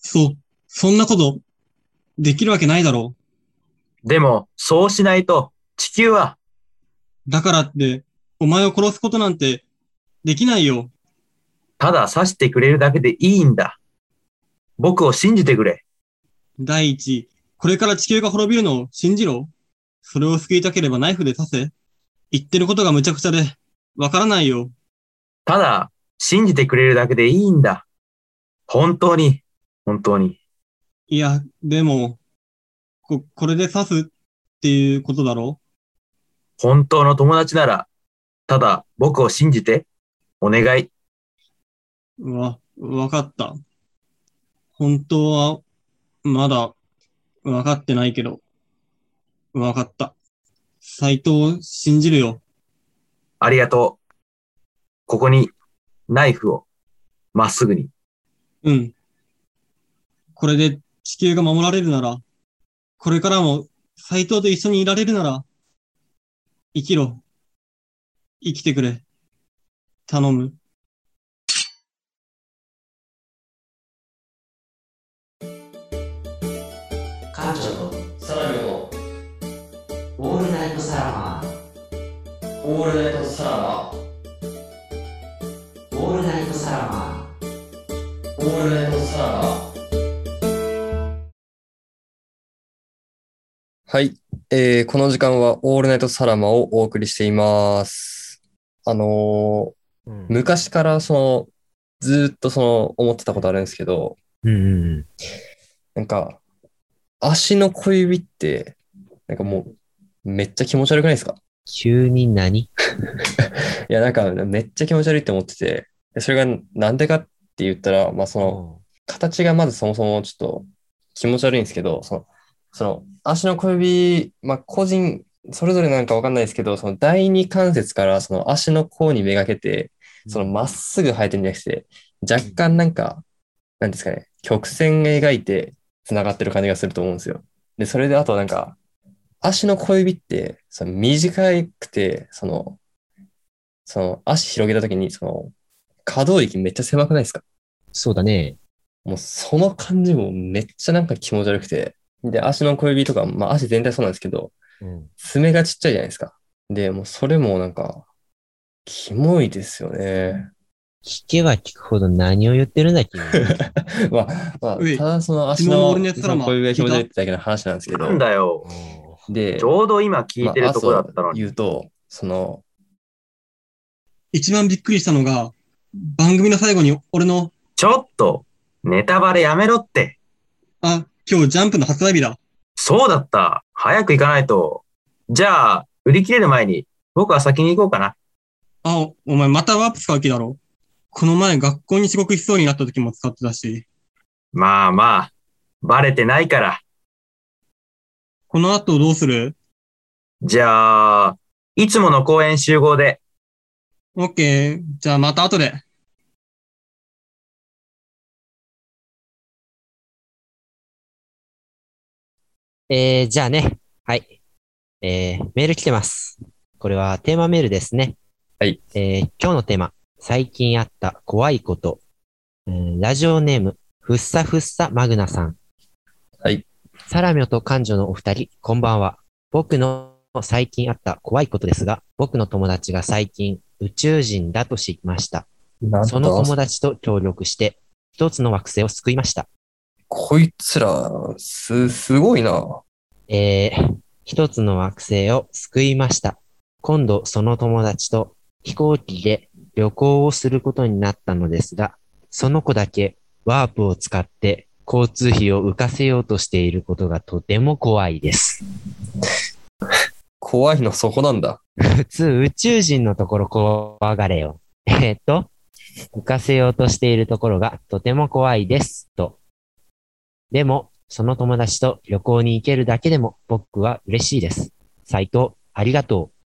そ、そんなこと、できるわけないだろでも、そうしないと、地球は、う。だからって、お前を殺すことなんて、できないよ。ただ刺してくれるだけでいいんだ。僕を信じてくれ。第一、これから地球が滅びるのを信じろ。それを救いたければナイフで刺せ。言ってることが無茶苦茶で、わからないよ。ただ、信じてくれるだけでいいんだ。本当に、本当に。いや、でも、こ、これで刺すっていうことだろ？本当の友達なら、ただ僕を信じて、お願い。うわ、わかった。本当は、まだ、わかってないけど、わかった。斎藤を信じるよ。ありがとう。ここに、ナイフを、まっすぐに。うん。これで地球が守られるなら、これからも斎藤と一緒にいられるなら、生きろ。生きてくれ。頼む。館長とサラミのオールナイトサラマオールナイトサラマーオールナイトサラマオールナイトサラマはい。えー、この時間はオールナイトサラマをお送りしています。あのーうん。昔からその、ずーっとその、思ってたことあるんですけど、うんうんなんか、足の小指って、なんかもう、めっちゃ気持ち悪くないですか？急に何？いや、なんか、めっちゃ気持ち悪いって思ってて、でそれがなんでかって言ったら、まあその、形がまずそもそもちょっと気持ち悪いんですけど、その、その足の小指、まあ個人、それぞれなんかわかんないですけど、その第二関節からその足の甲にめがけて、そのまっすぐ生えてるんじゃなくて、若干なんか、なんですかね、曲線描いて繋がってる感じがすると思うんですよ。で、それであとなんか、足の小指って、その短くて、その、その足広げたときに、その、可動域めっちゃ狭くないですか？そうだね。もうその感じもめっちゃなんか気持ち悪くて。で、足の小指とか、まあ足全体そうなんですけど、うん。爪がちっちゃいじゃないですか。で、もうそれもなんか、キモいですよね。聞けば聞くほど何を言ってるんだ、君。まあ、まあ、ただその足の小指が気持ち悪いってだけの話なんですけどなん、だよ。でち、ょうど今聞いてるとこだったのに。言うと、その、一番びっくりしたのが、番組の最後に俺の、ちょっと、ネタバレやめろって。あ、今日ジャンプの発売日だ。そうだった。早く行かないと。じゃあ、売り切れる前に、僕は先に行こうかな。あ、おお前またワープ使う気だろ。この前学校に遅刻しそうになった時も使ってたし、まあまあ、バレてないから。この後どうする？じゃあ、いつもの公園集合で。オッケー。じゃあまた後で。えー、じゃあね。はい。えー、メール来てます。これはテーマメールですね。はい。えー、今日のテーマ。最近あった怖いこと。えーラジオネーム、ふっさふっさマグナさん。はい。サラミョと感情のお二人、こんばんは。僕の最近あった怖いことですが、僕の友達が最近宇宙人だと知りました。そのだ友達と協力して、一つの惑星を救いました。こいつら、す、すごいな。えー、一つの惑星を救いました。今度その友達と飛行機で旅行をすることになったのですが、その子だけワープを使って交通費を浮かせようとしていることがとても怖いです。怖いのそこなんだ。普通宇宙人のところ怖がれよ。えーっと、浮かせようとしているところがとても怖いです。と。でも、その友達と旅行に行けるだけでも僕は嬉しいです。斉藤、ありがとう。